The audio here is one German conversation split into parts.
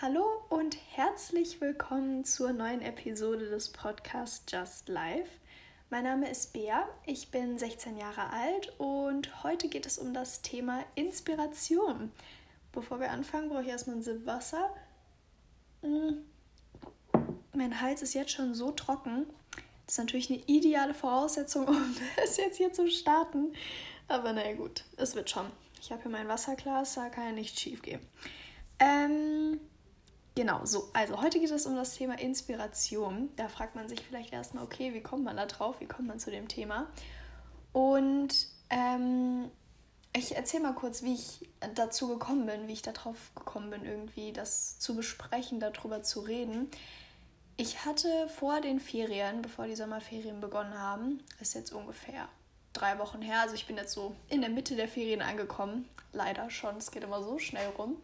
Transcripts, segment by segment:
Hallo und herzlich willkommen zur neuen Episode des Podcasts Just Life. Mein Name ist Bea, ich bin 16 Jahre alt und heute geht es um das Thema Inspiration. Bevor wir anfangen, brauche ich erstmal ein Sip Wasser. Mm. Mein Hals ist jetzt schon so trocken. Das ist natürlich eine ideale Voraussetzung, um es jetzt hier zu starten. Aber naja, gut, es wird schon. Ich habe hier mein Wasserglas, da kann ja nichts schief gehen. Ähm, Genau, so. Also heute geht es um das Thema Inspiration. Da fragt man sich vielleicht erstmal, okay, wie kommt man da drauf? Wie kommt man zu dem Thema? Und ähm, ich erzähle mal kurz, wie ich dazu gekommen bin, wie ich darauf gekommen bin, irgendwie das zu besprechen, darüber zu reden. Ich hatte vor den Ferien, bevor die Sommerferien begonnen haben, ist jetzt ungefähr drei Wochen her, also ich bin jetzt so in der Mitte der Ferien angekommen. Leider schon, es geht immer so schnell rum.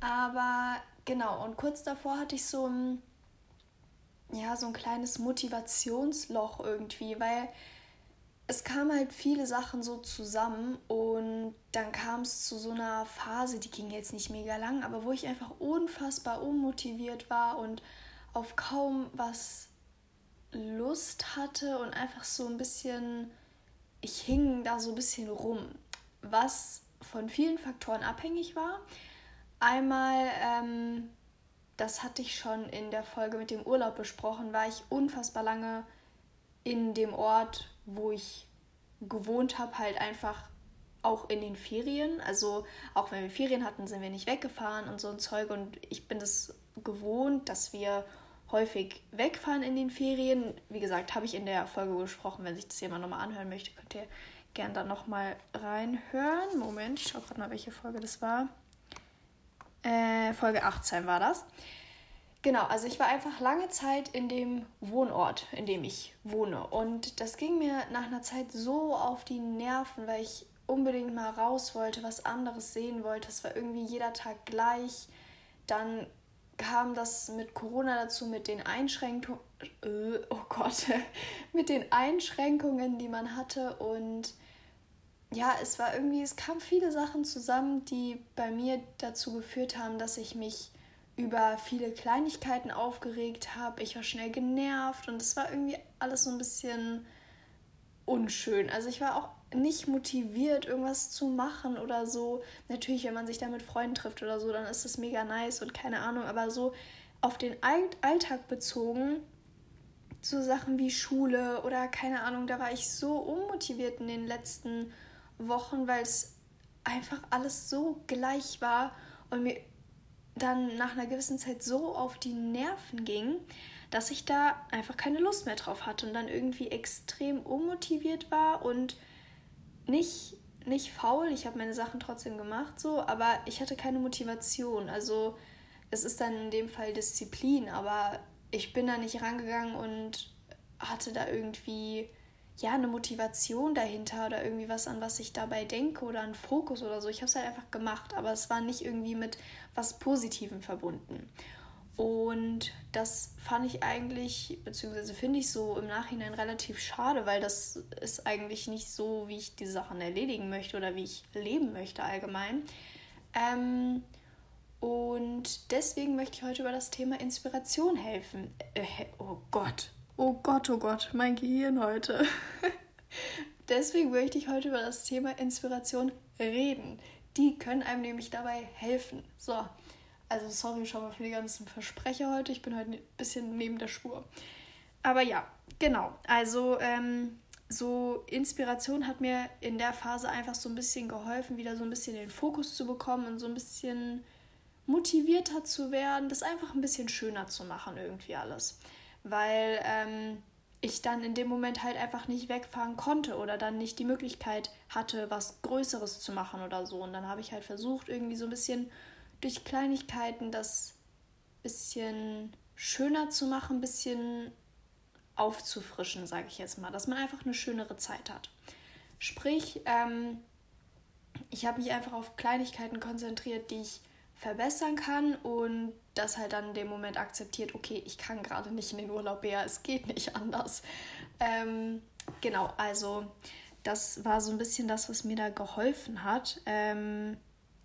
Aber Genau, und kurz davor hatte ich so ein, ja, so ein kleines Motivationsloch irgendwie, weil es kamen halt viele Sachen so zusammen und dann kam es zu so einer Phase, die ging jetzt nicht mega lang, aber wo ich einfach unfassbar unmotiviert war und auf kaum was Lust hatte und einfach so ein bisschen, ich hing da so ein bisschen rum, was von vielen Faktoren abhängig war. Einmal, ähm, das hatte ich schon in der Folge mit dem Urlaub besprochen, war ich unfassbar lange in dem Ort, wo ich gewohnt habe, halt einfach auch in den Ferien. Also auch wenn wir Ferien hatten, sind wir nicht weggefahren und so ein Zeug. Und ich bin das gewohnt, dass wir häufig wegfahren in den Ferien. Wie gesagt, habe ich in der Folge gesprochen. Wenn sich das jemand nochmal anhören möchte, könnt ihr gerne da nochmal reinhören. Moment, ich schaue gerade mal, welche Folge das war. Äh, Folge 18 war das. Genau, also ich war einfach lange Zeit in dem Wohnort, in dem ich wohne. Und das ging mir nach einer Zeit so auf die Nerven, weil ich unbedingt mal raus wollte, was anderes sehen wollte. Es war irgendwie jeder Tag gleich. Dann kam das mit Corona dazu, mit den Einschränkungen, äh, oh Gott, mit den Einschränkungen, die man hatte. Und ja, es war irgendwie, es kamen viele Sachen zusammen, die bei mir dazu geführt haben, dass ich mich über viele Kleinigkeiten aufgeregt habe. Ich war schnell genervt und es war irgendwie alles so ein bisschen unschön. Also ich war auch nicht motiviert, irgendwas zu machen oder so. Natürlich, wenn man sich da mit Freunden trifft oder so, dann ist das mega nice und keine Ahnung. Aber so auf den Alltag bezogen, so Sachen wie Schule oder keine Ahnung, da war ich so unmotiviert in den letzten Wochen, weil es einfach alles so gleich war und mir dann nach einer gewissen Zeit so auf die Nerven ging, dass ich da einfach keine Lust mehr drauf hatte und dann irgendwie extrem unmotiviert war und nicht, nicht faul. Ich habe meine Sachen trotzdem gemacht, so, aber ich hatte keine Motivation. Also es ist dann in dem Fall Disziplin, aber ich bin da nicht rangegangen und hatte da irgendwie ja, eine Motivation dahinter oder irgendwie was, an was ich dabei denke oder einen Fokus oder so. Ich habe es halt einfach gemacht, aber es war nicht irgendwie mit was Positivem verbunden. Und das fand ich eigentlich, beziehungsweise finde ich so im Nachhinein relativ schade, weil das ist eigentlich nicht so, wie ich die Sachen erledigen möchte oder wie ich leben möchte allgemein. Ähm, und deswegen möchte ich heute über das Thema Inspiration helfen. Äh, oh Gott, Oh Gott, oh Gott, mein Gehirn heute. Deswegen möchte ich heute über das Thema Inspiration reden. Die können einem nämlich dabei helfen. So, also sorry schon mal für die ganzen Versprecher heute. Ich bin heute ein bisschen neben der Spur. Aber ja, genau. Also ähm, so Inspiration hat mir in der Phase einfach so ein bisschen geholfen, wieder so ein bisschen den Fokus zu bekommen und so ein bisschen motivierter zu werden, das einfach ein bisschen schöner zu machen irgendwie alles weil ähm, ich dann in dem Moment halt einfach nicht wegfahren konnte oder dann nicht die Möglichkeit hatte, was Größeres zu machen oder so. Und dann habe ich halt versucht, irgendwie so ein bisschen durch Kleinigkeiten das bisschen schöner zu machen, ein bisschen aufzufrischen, sage ich jetzt mal, dass man einfach eine schönere Zeit hat. Sprich, ähm, ich habe mich einfach auf Kleinigkeiten konzentriert, die ich verbessern kann und das halt dann in dem Moment akzeptiert, okay, ich kann gerade nicht in den Urlaub mehr, es geht nicht anders. Ähm, genau, also das war so ein bisschen das, was mir da geholfen hat. Ähm,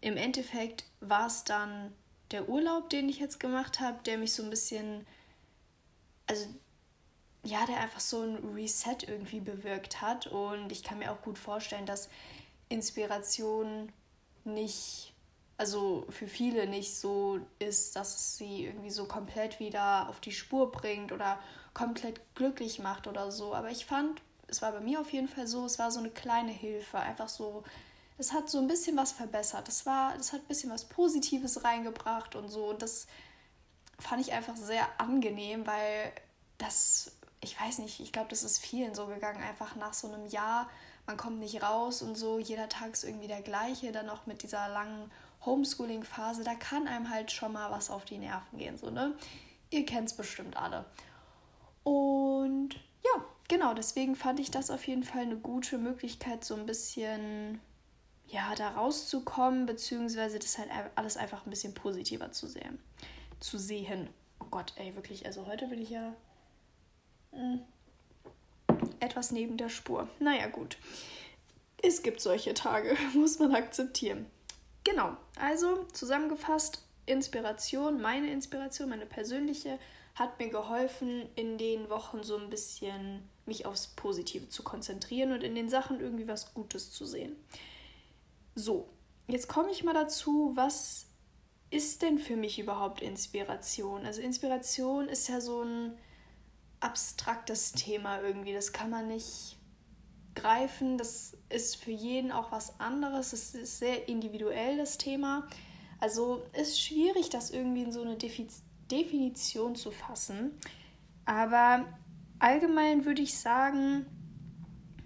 Im Endeffekt war es dann der Urlaub, den ich jetzt gemacht habe, der mich so ein bisschen, also ja, der einfach so ein Reset irgendwie bewirkt hat. Und ich kann mir auch gut vorstellen, dass Inspiration nicht, also für viele nicht so ist, dass es sie irgendwie so komplett wieder auf die Spur bringt oder komplett glücklich macht oder so. Aber ich fand, es war bei mir auf jeden Fall so, es war so eine kleine Hilfe, einfach so, es hat so ein bisschen was verbessert. Das war, das hat ein bisschen was Positives reingebracht und so. Und das fand ich einfach sehr angenehm, weil das, ich weiß nicht, ich glaube, das ist vielen so gegangen, einfach nach so einem Jahr, man kommt nicht raus und so, jeder Tag ist irgendwie der gleiche, dann noch mit dieser langen Homeschooling-Phase, da kann einem halt schon mal was auf die Nerven gehen, so, ne? Ihr kennt es bestimmt alle. Und ja, genau, deswegen fand ich das auf jeden Fall eine gute Möglichkeit, so ein bisschen ja, da rauszukommen, beziehungsweise das halt alles einfach ein bisschen positiver zu sehen. Zu sehen. Oh Gott, ey, wirklich, also heute bin ich ja mh, hm, etwas neben der Spur. Naja, gut. Es gibt solche Tage, muss man akzeptieren. Genau, also zusammengefasst, Inspiration, meine Inspiration, meine persönliche, hat mir geholfen, in den Wochen so ein bisschen mich aufs Positive zu konzentrieren und in den Sachen irgendwie was Gutes zu sehen. So, jetzt komme ich mal dazu, was ist denn für mich überhaupt Inspiration? Also Inspiration ist ja so ein abstraktes Thema irgendwie. Das kann man nicht greifen. Das ist für jeden auch was anderes. Es ist sehr individuell, das Thema. Also ist schwierig, das irgendwie in so eine Defiz Definition zu fassen. Aber allgemein würde ich sagen,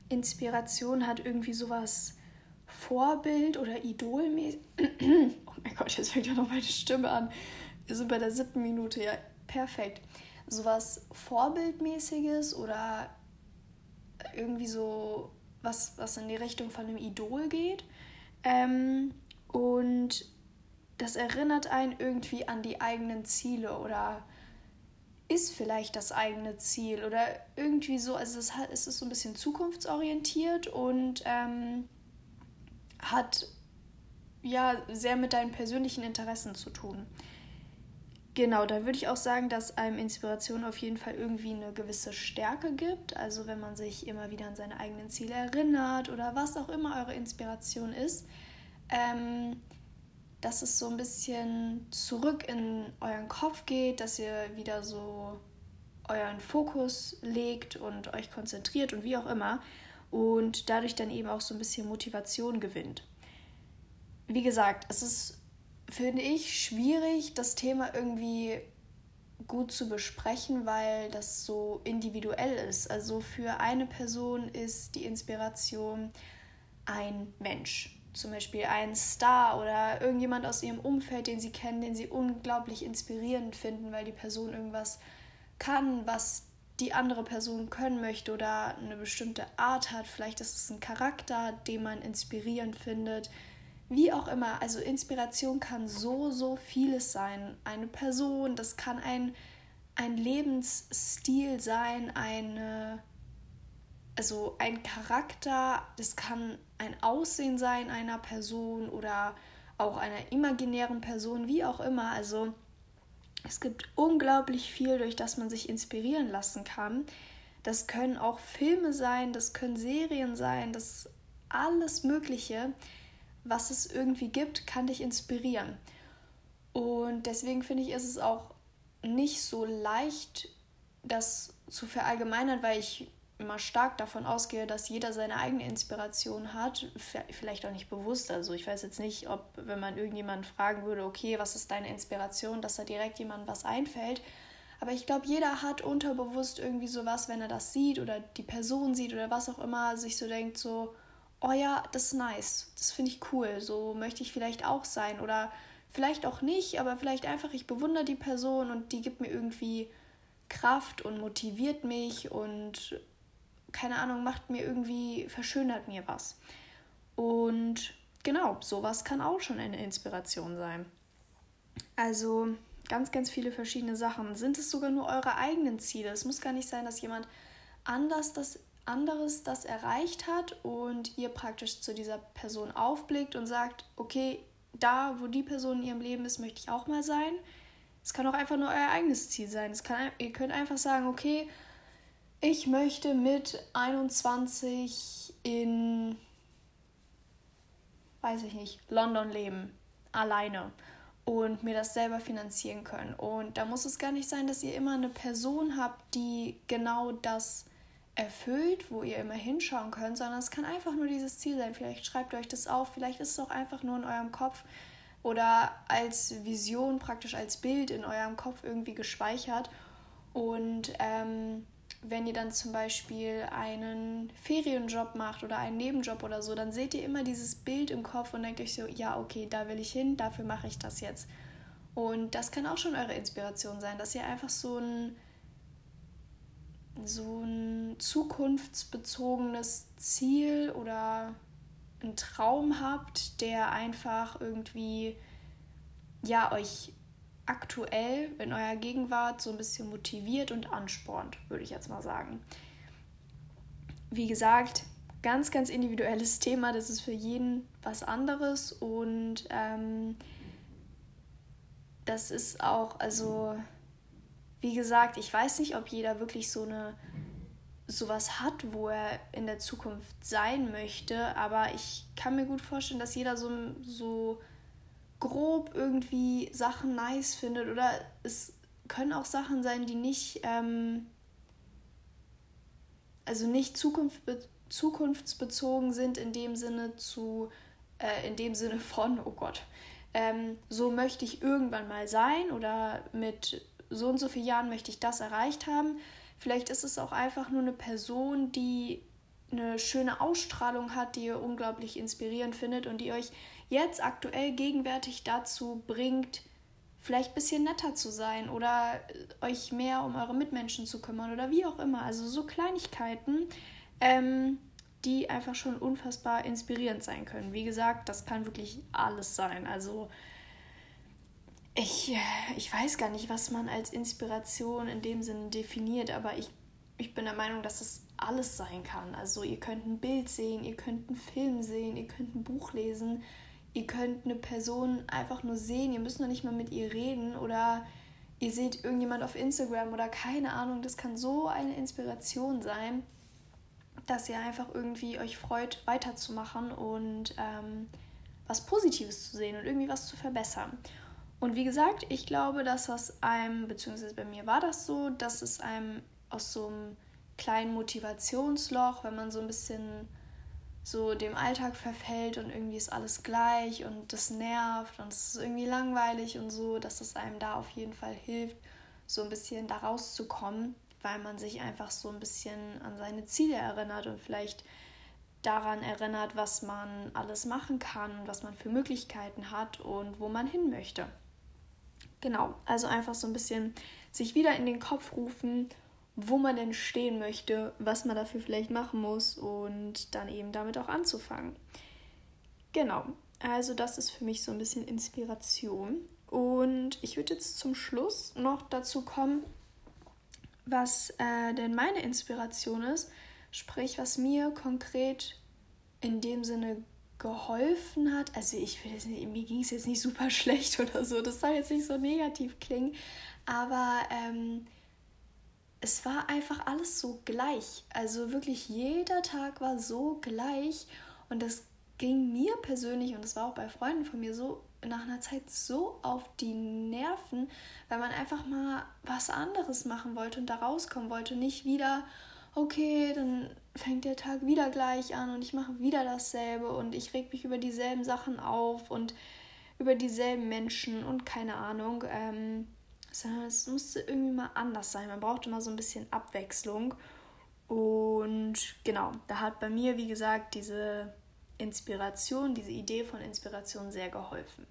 Inspiration hat irgendwie sowas Vorbild oder Idolmäßig. oh mein Gott, jetzt fängt ja noch meine Stimme an. Wir sind bei der siebten Minute, ja, perfekt. Sowas Vorbildmäßiges oder irgendwie so was, was in die Richtung von einem Idol geht. Ähm, und das erinnert einen irgendwie an die eigenen Ziele oder ist vielleicht das eigene Ziel oder irgendwie so. Also es, ist so ein bisschen zukunftsorientiert und ähm, hat ja sehr mit deinen persönlichen Interessen zu tun. Genau, da würde ich auch sagen, dass einem Inspiration auf jeden Fall irgendwie eine gewisse Stärke gibt. Also wenn man sich immer wieder an seine eigenen Ziele erinnert oder was auch immer eure Inspiration ist, ähm, dass es so ein bisschen zurück in euren Kopf geht, dass ihr wieder so euren Fokus legt und euch konzentriert und wie auch immer und dadurch dann eben auch so ein bisschen Motivation gewinnt. Wie gesagt, es ist, finde ich, schwierig, das Thema irgendwie gut zu besprechen, weil das so individuell ist. Also für eine Person ist die Inspiration ein Mensch. Zum Beispiel ein Star oder irgendjemand aus ihrem Umfeld, den sie kennen, den sie unglaublich inspirierend finden, weil die Person irgendwas kann, was die andere Person können möchte oder eine bestimmte Art hat. Vielleicht ist es ein Charakter, den man inspirierend findet. Wie auch immer, also Inspiration kann so, so vieles sein. Eine Person, das kann ein, ein Lebensstil sein, eine, also ein Charakter, das kann ein Aussehen sein einer Person oder auch einer imaginären Person, wie auch immer. Also es gibt unglaublich viel, durch das man sich inspirieren lassen kann. Das können auch Filme sein, das können Serien sein, das alles Mögliche, was es irgendwie gibt, kann dich inspirieren. Und deswegen finde ich, ist es auch nicht so leicht, das zu verallgemeinern, weil ich immer stark davon ausgehe, dass jeder seine eigene Inspiration hat, vielleicht auch nicht bewusst. Also ich weiß jetzt nicht, ob wenn man irgendjemanden fragen würde, okay, was ist deine Inspiration, dass da direkt jemandem was einfällt. Aber ich glaube, jeder hat unterbewusst irgendwie sowas, wenn er das sieht oder die Person sieht oder was auch immer, sich so denkt, so, oh ja, das ist nice, das finde ich cool, so möchte ich vielleicht auch sein. Oder vielleicht auch nicht, aber vielleicht einfach, ich bewundere die Person und die gibt mir irgendwie Kraft und motiviert mich und keine Ahnung, macht mir irgendwie, verschönert mir was. Und genau, sowas kann auch schon eine Inspiration sein. Also ganz, ganz viele verschiedene Sachen. Sind es sogar nur eure eigenen Ziele? Es muss gar nicht sein, dass jemand anders das anderes das erreicht hat und ihr praktisch zu dieser Person aufblickt und sagt, okay, da, wo die Person in ihrem Leben ist, möchte ich auch mal sein. Es kann auch einfach nur euer eigenes Ziel sein. Es kann, ihr könnt einfach sagen, okay, ich möchte mit 21 in, weiß ich nicht, London leben. Alleine. Und mir das selber finanzieren können. Und da muss es gar nicht sein, dass ihr immer eine Person habt, die genau das erfüllt, wo ihr immer hinschauen könnt, sondern es kann einfach nur dieses Ziel sein. Vielleicht schreibt ihr euch das auf, vielleicht ist es auch einfach nur in eurem Kopf oder als Vision, praktisch als Bild in eurem Kopf irgendwie gespeichert. Und ähm, wenn ihr dann zum Beispiel einen Ferienjob macht oder einen Nebenjob oder so, dann seht ihr immer dieses Bild im Kopf und denkt euch so, ja, okay, da will ich hin, dafür mache ich das jetzt. Und das kann auch schon eure Inspiration sein, dass ihr einfach so ein, so ein zukunftsbezogenes Ziel oder einen Traum habt, der einfach irgendwie ja euch aktuell in eurer Gegenwart so ein bisschen motiviert und anspornt, würde ich jetzt mal sagen. Wie gesagt, ganz, ganz individuelles Thema, das ist für jeden was anderes und ähm, das ist auch, also wie gesagt, ich weiß nicht, ob jeder wirklich so eine sowas hat, wo er in der Zukunft sein möchte, aber ich kann mir gut vorstellen, dass jeder so, so grob irgendwie Sachen nice findet oder es können auch Sachen sein, die nicht, ähm, also nicht zukunftsbe zukunftsbezogen sind in dem Sinne zu, äh, in dem Sinne von, oh Gott, ähm, so möchte ich irgendwann mal sein oder mit so und so vielen Jahren möchte ich das erreicht haben. Vielleicht ist es auch einfach nur eine Person, die eine schöne Ausstrahlung hat, die ihr unglaublich inspirierend findet und die euch jetzt aktuell gegenwärtig dazu bringt, vielleicht ein bisschen netter zu sein oder euch mehr um eure Mitmenschen zu kümmern oder wie auch immer. Also so Kleinigkeiten, ähm, die einfach schon unfassbar inspirierend sein können. Wie gesagt, das kann wirklich alles sein. Also ich, ich weiß gar nicht, was man als Inspiration in dem Sinne definiert, aber ich, ich bin der Meinung, dass es alles sein kann. Also ihr könnt ein Bild sehen, ihr könnt einen Film sehen, ihr könnt ein Buch lesen, ihr könnt eine Person einfach nur sehen, ihr müsst noch nicht mal mit ihr reden oder ihr seht irgendjemand auf Instagram oder keine Ahnung, das kann so eine Inspiration sein, dass ihr einfach irgendwie euch freut, weiterzumachen und ähm, was Positives zu sehen und irgendwie was zu verbessern. Und wie gesagt, ich glaube, dass das einem, beziehungsweise bei mir war das so, dass es einem aus so einem kleinen Motivationsloch, wenn man so ein bisschen so dem Alltag verfällt und irgendwie ist alles gleich und das nervt und es ist irgendwie langweilig und so, dass es einem da auf jeden Fall hilft, so ein bisschen da rauszukommen, weil man sich einfach so ein bisschen an seine Ziele erinnert und vielleicht daran erinnert, was man alles machen kann, was man für Möglichkeiten hat und wo man hin möchte. Genau, also einfach so ein bisschen sich wieder in den Kopf rufen wo man denn stehen möchte, was man dafür vielleicht machen muss und dann eben damit auch anzufangen. Genau, also das ist für mich so ein bisschen Inspiration. Und ich würde jetzt zum Schluss noch dazu kommen, was äh, denn meine Inspiration ist, sprich, was mir konkret in dem Sinne geholfen hat. Also ich will nicht, mir ging es jetzt nicht super schlecht oder so, das soll jetzt nicht so negativ klingen, aber ähm, es war einfach alles so gleich. Also wirklich jeder Tag war so gleich und das ging mir persönlich und es war auch bei Freunden von mir so nach einer Zeit so auf die Nerven, weil man einfach mal was anderes machen wollte und da rauskommen wollte. Nicht wieder, okay, dann fängt der Tag wieder gleich an und ich mache wieder dasselbe und ich reg mich über dieselben Sachen auf und über dieselben Menschen und keine Ahnung. Ähm, sondern es musste irgendwie mal anders sein. Man brauchte mal so ein bisschen Abwechslung. Und genau, da hat bei mir, wie gesagt, diese Inspiration, diese Idee von Inspiration sehr geholfen.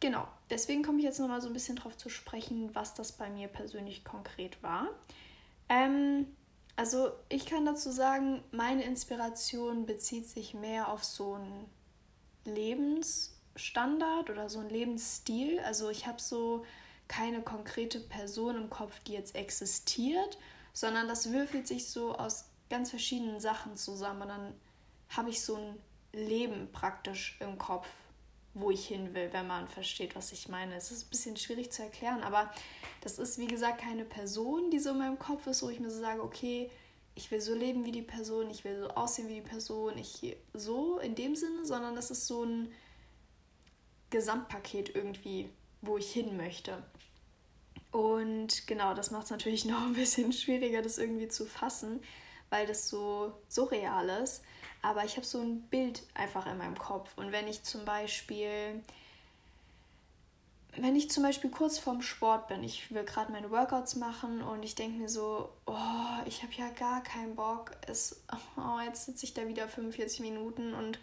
Genau, deswegen komme ich jetzt nochmal so ein bisschen drauf zu sprechen, was das bei mir persönlich konkret war. Ähm, also ich kann dazu sagen, meine Inspiration bezieht sich mehr auf so einen Lebensstandard oder so einen Lebensstil. Also ich habe so keine konkrete Person im Kopf, die jetzt existiert, sondern das würfelt sich so aus ganz verschiedenen Sachen zusammen und dann habe ich so ein Leben praktisch im Kopf. Wo ich hin will, wenn man versteht, was ich meine. Es ist ein bisschen schwierig zu erklären, aber das ist, wie gesagt, keine Person, die so in meinem Kopf ist, wo ich mir so sage, okay, ich will so leben wie die Person, ich will so aussehen wie die Person, ich so in dem Sinne, sondern das ist so ein Gesamtpaket irgendwie, wo ich hin möchte. Und genau, das macht es natürlich noch ein bisschen schwieriger, das irgendwie zu fassen, weil das so surreal ist. Aber ich habe so ein Bild einfach in meinem Kopf. Und wenn ich zum Beispiel, wenn ich zum Beispiel kurz vorm Sport bin, ich will gerade meine Workouts machen und ich denke mir so, oh, ich habe ja gar keinen Bock. Es, oh, jetzt sitze ich da wieder 45 Minuten und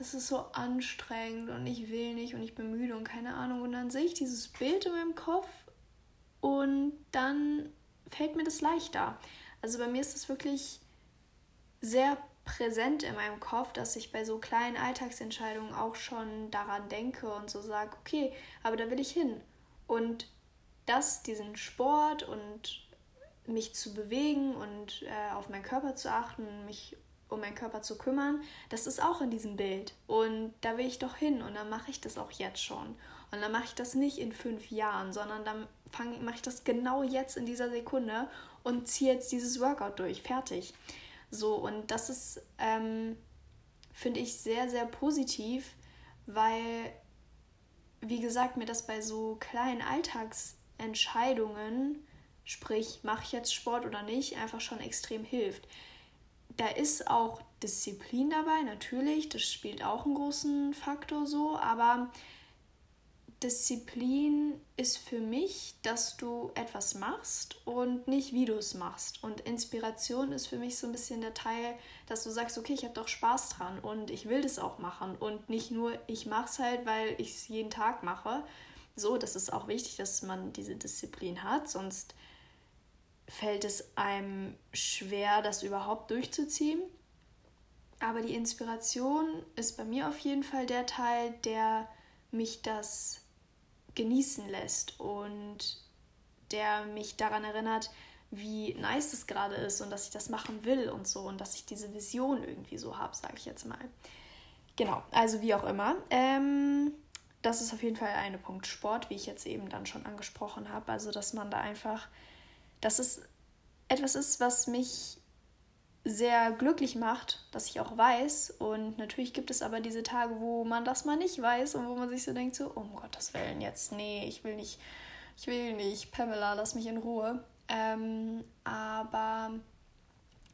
es ist so anstrengend und ich will nicht und ich bin müde und keine Ahnung. Und dann sehe ich dieses Bild in meinem Kopf und dann fällt mir das leichter. Also bei mir ist es wirklich sehr präsent in meinem Kopf, dass ich bei so kleinen Alltagsentscheidungen auch schon daran denke und so sage, okay, aber da will ich hin. Und das, diesen Sport und mich zu bewegen und äh, auf meinen Körper zu achten, mich um meinen Körper zu kümmern, das ist auch in diesem Bild. Und da will ich doch hin und dann mache ich das auch jetzt schon. Und dann mache ich das nicht in fünf Jahren, sondern dann mache ich das genau jetzt in dieser Sekunde und ziehe jetzt dieses Workout durch. Fertig. So, und das ist, ähm, finde ich, sehr, sehr positiv, weil, wie gesagt, mir das bei so kleinen Alltagsentscheidungen, sprich, mache ich jetzt Sport oder nicht, einfach schon extrem hilft. Da ist auch Disziplin dabei, natürlich, das spielt auch einen großen Faktor so, aber Disziplin ist für mich, dass du etwas machst und nicht wie du es machst. Und Inspiration ist für mich so ein bisschen der Teil, dass du sagst, okay, ich habe doch Spaß dran und ich will das auch machen und nicht nur ich mache es halt, weil ich es jeden Tag mache. So, das ist auch wichtig, dass man diese Disziplin hat, sonst fällt es einem schwer, das überhaupt durchzuziehen. Aber die Inspiration ist bei mir auf jeden Fall der Teil, der mich das genießen lässt und der mich daran erinnert, wie nice das gerade ist und dass ich das machen will und so und dass ich diese Vision irgendwie so habe, sage ich jetzt mal. Genau, also wie auch immer. Ähm, das ist auf jeden Fall eine Punkt Sport, wie ich jetzt eben dann schon angesprochen habe. Also, dass man da einfach, dass es etwas ist, was mich sehr glücklich macht, dass ich auch weiß. Und natürlich gibt es aber diese Tage, wo man das mal nicht weiß und wo man sich so denkt, so, um Gottes Willen, jetzt, nee, ich will nicht, ich will nicht, Pamela, lass mich in Ruhe. Ähm, aber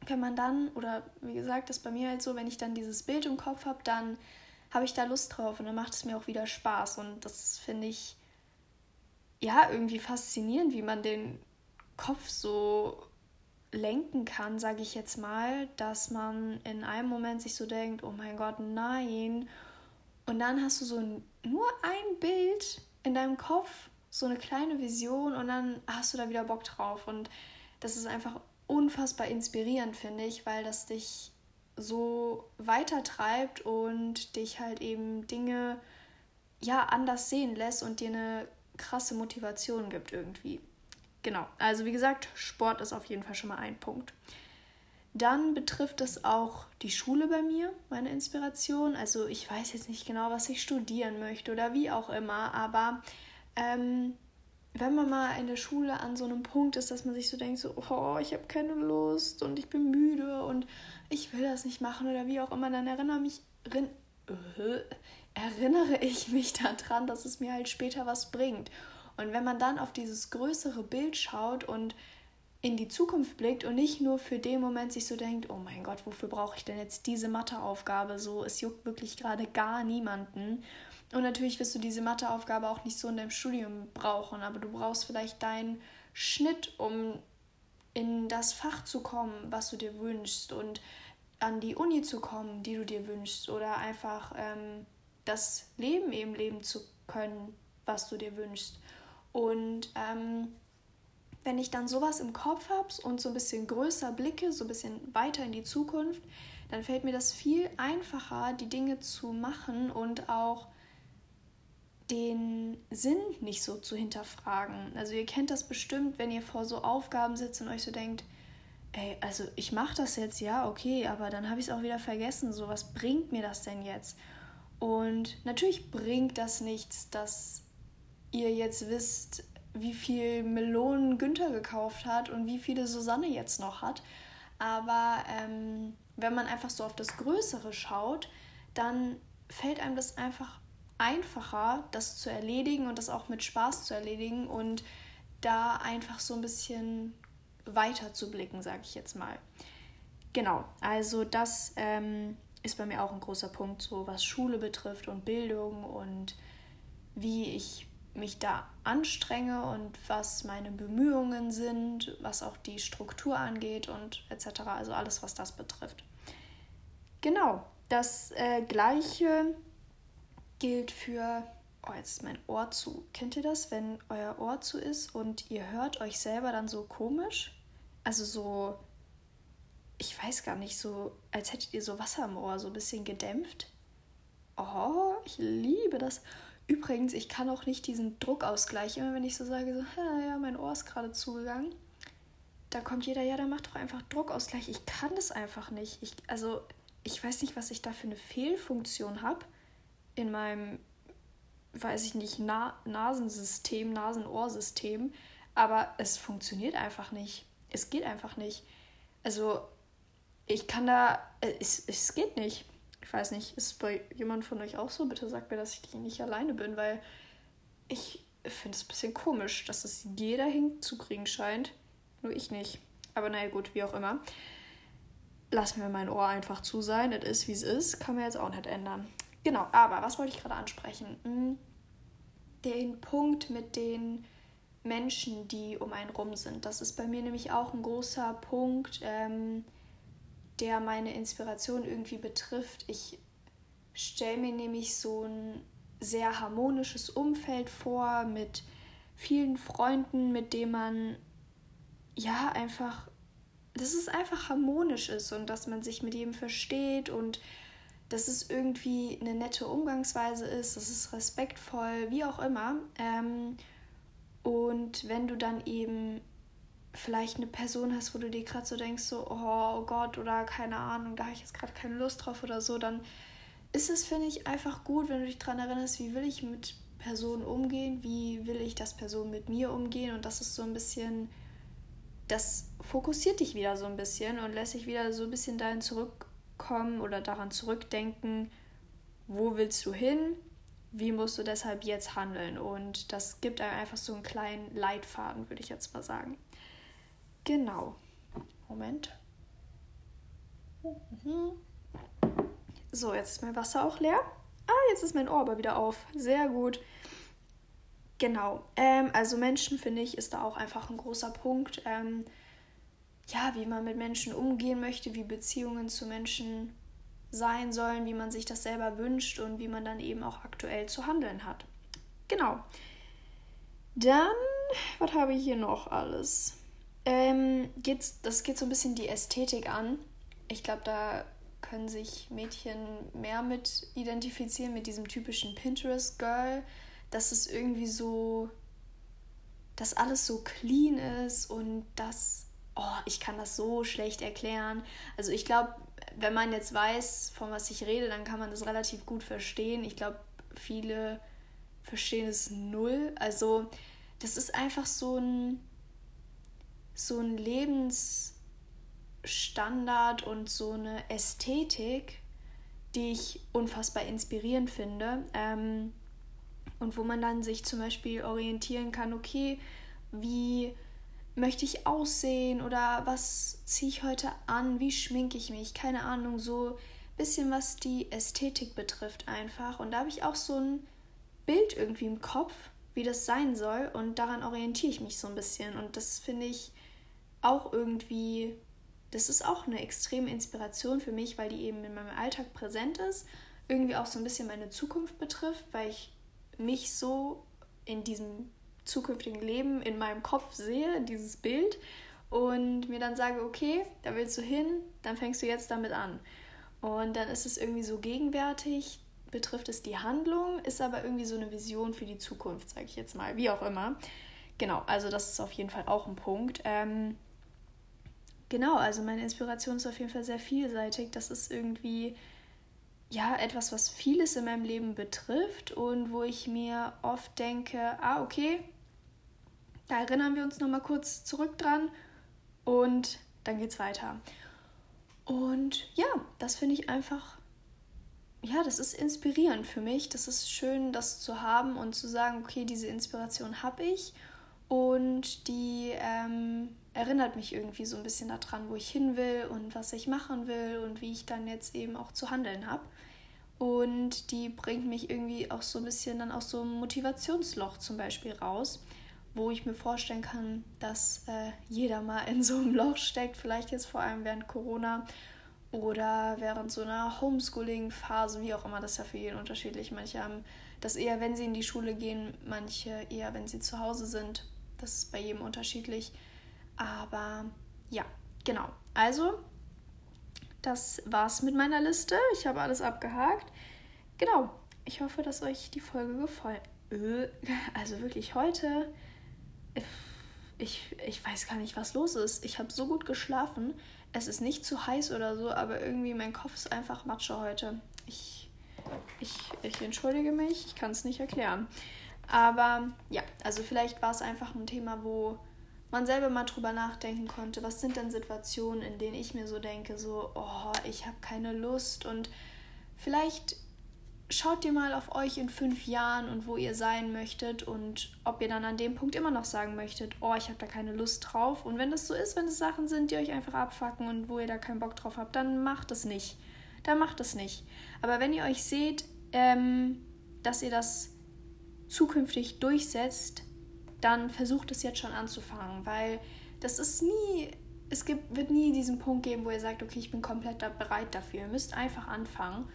wenn man dann, oder wie gesagt, das ist bei mir halt so, wenn ich dann dieses Bild im Kopf habe, dann habe ich da Lust drauf und dann macht es mir auch wieder Spaß. Und das finde ich ja irgendwie faszinierend, wie man den Kopf so lenken kann, sage ich jetzt mal, dass man in einem Moment sich so denkt, oh mein Gott, nein. Und dann hast du so ein, nur ein Bild in deinem Kopf, so eine kleine Vision und dann hast du da wieder Bock drauf. Und das ist einfach unfassbar inspirierend, finde ich, weil das dich so weitertreibt und dich halt eben Dinge ja anders sehen lässt und dir eine krasse Motivation gibt irgendwie. Genau, also wie gesagt, Sport ist auf jeden Fall schon mal ein Punkt. Dann betrifft es auch die Schule bei mir, meine Inspiration. Also ich weiß jetzt nicht genau, was ich studieren möchte oder wie auch immer, aber ähm, wenn man mal in der Schule an so einem Punkt ist, dass man sich so denkt, so, oh, ich habe keine Lust und ich bin müde und ich will das nicht machen oder wie auch immer, dann erinnere mich, äh, erinnere ich mich daran, dass es mir halt später was bringt. Und wenn man dann auf dieses größere Bild schaut und in die Zukunft blickt und nicht nur für den Moment sich so denkt, oh mein Gott, wofür brauche ich denn jetzt diese Matheaufgabe? So, es juckt wirklich gerade gar niemanden. Und natürlich wirst du diese Matheaufgabe auch nicht so in deinem Studium brauchen, aber du brauchst vielleicht deinen Schnitt, um in das Fach zu kommen, was du dir wünschst und an die Uni zu kommen, die du dir wünschst oder einfach ähm, das Leben eben leben zu können, was du dir wünschst. Und ähm, wenn ich dann sowas im Kopf habe und so ein bisschen größer blicke, so ein bisschen weiter in die Zukunft, dann fällt mir das viel einfacher, die Dinge zu machen und auch den Sinn nicht so zu hinterfragen. Also ihr kennt das bestimmt, wenn ihr vor so Aufgaben sitzt und euch so denkt, ey, also ich mache das jetzt, ja, okay, aber dann habe ich es auch wieder vergessen. So, was bringt mir das denn jetzt? Und natürlich bringt das nichts, dass ihr jetzt wisst, wie viel Melonen Günther gekauft hat und wie viele Susanne jetzt noch hat. Aber ähm, wenn man einfach so auf das Größere schaut, dann fällt einem das einfach einfacher, das zu erledigen und das auch mit Spaß zu erledigen und da einfach so ein bisschen weiter zu blicken, sage ich jetzt mal. Genau, also das ähm, ist bei mir auch ein großer Punkt, so was Schule betrifft und Bildung und wie ich mich da anstrenge und was meine Bemühungen sind, was auch die Struktur angeht und etc. Also alles, was das betrifft. Genau, das äh, gleiche gilt für. Oh, jetzt ist mein Ohr zu. Kennt ihr das, wenn euer Ohr zu ist und ihr hört euch selber dann so komisch? Also so, ich weiß gar nicht, so als hättet ihr so Wasser im Ohr, so ein bisschen gedämpft. Oh, ich liebe das. Übrigens, ich kann auch nicht diesen Druckausgleich, immer wenn ich so sage, so, ja, mein Ohr ist gerade zugegangen, da kommt jeder, ja, da macht doch einfach Druckausgleich. Ich kann das einfach nicht. Ich, also, ich weiß nicht, was ich da für eine Fehlfunktion habe in meinem, weiß ich nicht, Na Nasensystem, Nasenohrsystem, aber es funktioniert einfach nicht. Es geht einfach nicht. Also, ich kann da, äh, es, es geht nicht. Ich weiß nicht, ist es bei jemand von euch auch so? Bitte sagt mir, dass ich nicht alleine bin, weil ich finde es ein bisschen komisch, dass das jeder hinzukriegen scheint. Nur ich nicht. Aber naja, gut, wie auch immer. Lass mir mein Ohr einfach zu sein. Es ist, wie es ist. Kann man jetzt auch nicht ändern. Genau, aber was wollte ich gerade ansprechen? Hm, den Punkt mit den Menschen, die um einen rum sind. Das ist bei mir nämlich auch ein großer Punkt. Ähm, der meine Inspiration irgendwie betrifft. Ich stelle mir nämlich so ein sehr harmonisches Umfeld vor mit vielen Freunden, mit denen man ja einfach, dass es einfach harmonisch ist und dass man sich mit jedem versteht und dass es irgendwie eine nette Umgangsweise ist, dass es respektvoll, wie auch immer. Ähm, und wenn du dann eben vielleicht eine Person hast, wo du dir gerade so denkst, so, oh Gott, oder keine Ahnung, da habe ich jetzt gerade keine Lust drauf oder so, dann ist es, finde ich, einfach gut, wenn du dich daran erinnerst, wie will ich mit Personen umgehen, wie will ich, dass Personen mit mir umgehen und das ist so ein bisschen, das fokussiert dich wieder so ein bisschen und lässt dich wieder so ein bisschen dahin zurückkommen oder daran zurückdenken, wo willst du hin, wie musst du deshalb jetzt handeln und das gibt einem einfach so einen kleinen Leitfaden, würde ich jetzt mal sagen. Genau. Moment. So, jetzt ist mein Wasser auch leer. Ah, jetzt ist mein Ohr aber wieder auf. Sehr gut. Genau. Ähm, also Menschen, finde ich, ist da auch einfach ein großer Punkt. Ähm, ja, wie man mit Menschen umgehen möchte, wie Beziehungen zu Menschen sein sollen, wie man sich das selber wünscht und wie man dann eben auch aktuell zu handeln hat. Genau. Dann, was habe ich hier noch alles? Ähm, geht's, das geht so ein bisschen die Ästhetik an. Ich glaube, da können sich Mädchen mehr mit identifizieren, mit diesem typischen Pinterest-Girl, dass es irgendwie so, dass alles so clean ist und das, oh, ich kann das so schlecht erklären. Also ich glaube, wenn man jetzt weiß, von was ich rede, dann kann man das relativ gut verstehen. Ich glaube, viele verstehen es null. Also das ist einfach so ein so ein Lebensstandard und so eine Ästhetik, die ich unfassbar inspirierend finde. Ähm, und wo man dann sich zum Beispiel orientieren kann, okay, wie möchte ich aussehen oder was ziehe ich heute an, wie schminke ich mich, keine Ahnung, so ein bisschen was die Ästhetik betrifft einfach. Und da habe ich auch so ein Bild irgendwie im Kopf, wie das sein soll und daran orientiere ich mich so ein bisschen. Und das finde ich auch irgendwie, das ist auch eine extreme Inspiration für mich, weil die eben in meinem Alltag präsent ist, irgendwie auch so ein bisschen meine Zukunft betrifft, weil ich mich so in diesem zukünftigen Leben in meinem Kopf sehe, dieses Bild und mir dann sage, okay, da willst du hin, dann fängst du jetzt damit an. Und dann ist es irgendwie so gegenwärtig, betrifft es die Handlung, ist aber irgendwie so eine Vision für die Zukunft, sage ich jetzt mal, wie auch immer. Genau, also das ist auf jeden Fall auch ein Punkt. Ähm, Genau, also meine Inspiration ist auf jeden Fall sehr vielseitig. Das ist irgendwie, ja etwas, was vieles in meinem Leben betrifft und wo ich mir oft denke, ah, okay, da erinnern wir uns nochmal kurz zurück dran und dann geht's weiter. Und ja, das finde ich einfach, ja, das ist inspirierend für mich. Das ist schön, das zu haben und zu sagen, okay, diese Inspiration habe ich und die ähm, erinnert mich irgendwie so ein bisschen daran, wo ich hin will und was ich machen will und wie ich dann jetzt eben auch zu handeln habe. Und die bringt mich irgendwie auch so ein bisschen dann aus so einem Motivationsloch zum Beispiel raus, wo ich mir vorstellen kann, dass äh, jeder mal in so einem Loch steckt, vielleicht jetzt vor allem während Corona oder während so einer Homeschooling-Phase, wie auch immer, das ist ja für jeden unterschiedlich. Manche haben das eher, wenn sie in die Schule gehen, manche eher, wenn sie zu Hause sind. Das ist bei jedem unterschiedlich. Aber ja, genau. Also, das war's mit meiner Liste. Ich habe alles abgehakt. Genau. Ich hoffe, dass euch die Folge gefallen. Äh, also wirklich heute. Ich, ich weiß gar nicht, was los ist. Ich habe so gut geschlafen. Es ist nicht zu heiß oder so, aber irgendwie mein Kopf ist einfach Matsche heute. Ich, ich, ich entschuldige mich, ich kann es nicht erklären. Aber ja, also vielleicht war es einfach ein Thema, wo man selber mal drüber nachdenken konnte, was sind denn Situationen, in denen ich mir so denke, so, oh, ich habe keine Lust und vielleicht schaut ihr mal auf euch in fünf Jahren und wo ihr sein möchtet und ob ihr dann an dem Punkt immer noch sagen möchtet, oh, ich habe da keine Lust drauf. Und wenn das so ist, wenn es Sachen sind, die euch einfach abfacken und wo ihr da keinen Bock drauf habt, dann macht es nicht. Dann macht es nicht. Aber wenn ihr euch seht, ähm, dass ihr das zukünftig durchsetzt, dann versucht es jetzt schon anzufangen, weil das ist nie, es gibt, wird nie diesen Punkt geben, wo ihr sagt, okay, ich bin komplett bereit dafür. Ihr müsst einfach anfangen.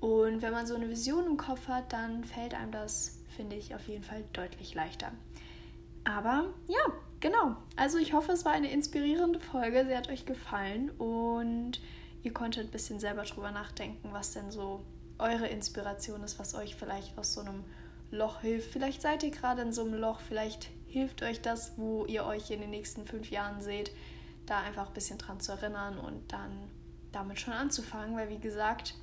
Und wenn man so eine Vision im Kopf hat, dann fällt einem das, finde ich, auf jeden Fall deutlich leichter. Aber ja, genau. Also ich hoffe, es war eine inspirierende Folge. Sie hat euch gefallen und ihr konntet ein bisschen selber drüber nachdenken, was denn so eure Inspiration ist, was euch vielleicht aus so einem Loch hilft. Vielleicht seid ihr gerade in so einem Loch, vielleicht hilft euch das, wo ihr euch in den nächsten fünf Jahren seht, da einfach ein bisschen dran zu erinnern und dann damit schon anzufangen, weil wie gesagt,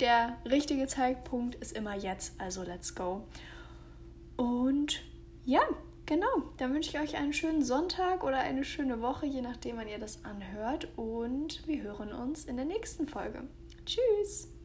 der richtige Zeitpunkt ist immer jetzt, also let's go. Und ja, genau, dann wünsche ich euch einen schönen Sonntag oder eine schöne Woche, je nachdem, wann ihr das anhört. Und wir hören uns in der nächsten Folge. Tschüss!